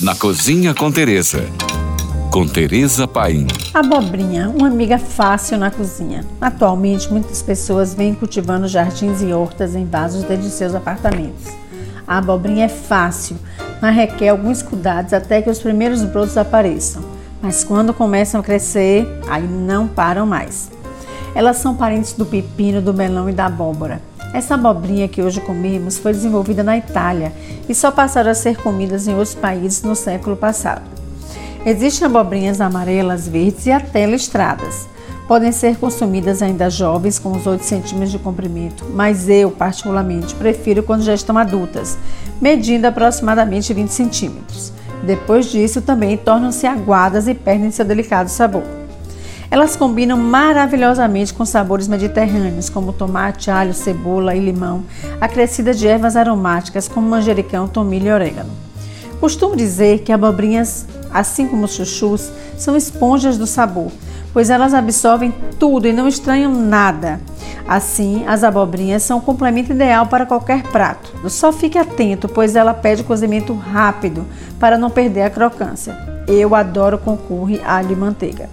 na Cozinha com Teresa. Com Teresa Paim. Abobrinha, uma amiga fácil na cozinha. Atualmente, muitas pessoas vêm cultivando jardins e hortas em vasos dentro de seus apartamentos. A abobrinha é fácil, mas requer alguns cuidados até que os primeiros brotos apareçam. Mas quando começam a crescer, aí não param mais. Elas são parentes do pepino, do melão e da abóbora. Essa abobrinha que hoje comemos foi desenvolvida na Itália e só passaram a ser comidas em outros países no século passado. Existem abobrinhas amarelas, verdes e até listradas. Podem ser consumidas ainda jovens, com uns 8 centímetros de comprimento, mas eu, particularmente, prefiro quando já estão adultas, medindo aproximadamente 20 centímetros. Depois disso, também tornam-se aguadas e perdem seu delicado sabor. Elas combinam maravilhosamente com sabores mediterrâneos, como tomate, alho, cebola e limão, acrescida de ervas aromáticas como manjericão, tomilho e orégano. Costumo dizer que abobrinhas, assim como chuchus, são esponjas do sabor, pois elas absorvem tudo e não estranham nada. Assim, as abobrinhas são um complemento ideal para qualquer prato. Só fique atento, pois ela pede cozimento rápido para não perder a crocância. Eu adoro com curry, alho e manteiga.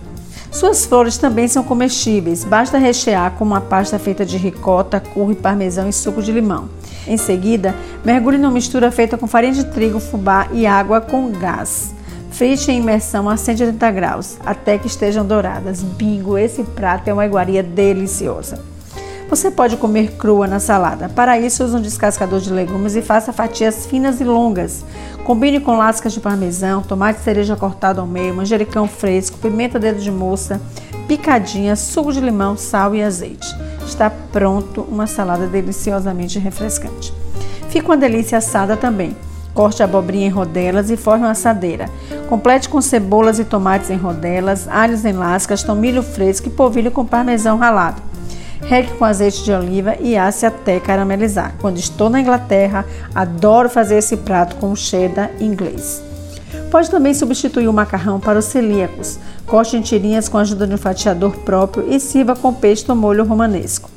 Suas flores também são comestíveis, basta rechear com uma pasta feita de ricota, curry, parmesão e suco de limão. Em seguida, mergulhe numa mistura feita com farinha de trigo, fubá e água com gás. Frite em imersão a 180 graus, até que estejam douradas. Bingo, esse prato é uma iguaria deliciosa. Você pode comer crua na salada. Para isso, use um descascador de legumes e faça fatias finas e longas. Combine com lascas de parmesão, tomate cereja cortado ao meio, manjericão fresco, pimenta dedo de moça, picadinha, suco de limão, sal e azeite. Está pronto uma salada deliciosamente refrescante. Fica uma delícia assada também. Corte a abobrinha em rodelas e forme uma assadeira. Complete com cebolas e tomates em rodelas, alhos em lascas, tomilho fresco e polvilho com parmesão ralado. Regue com azeite de oliva e asse até caramelizar. Quando estou na Inglaterra, adoro fazer esse prato com cheddar inglês. Pode também substituir o macarrão para os celíacos. Corte em tirinhas com a ajuda de um fatiador próprio e sirva com peixe ou molho romanesco.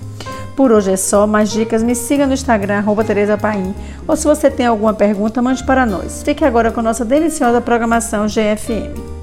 Por hoje é só, mais dicas me siga no Instagram, arroba Tereza Paim, ou se você tem alguma pergunta, mande para nós. Fique agora com nossa deliciosa programação GFM.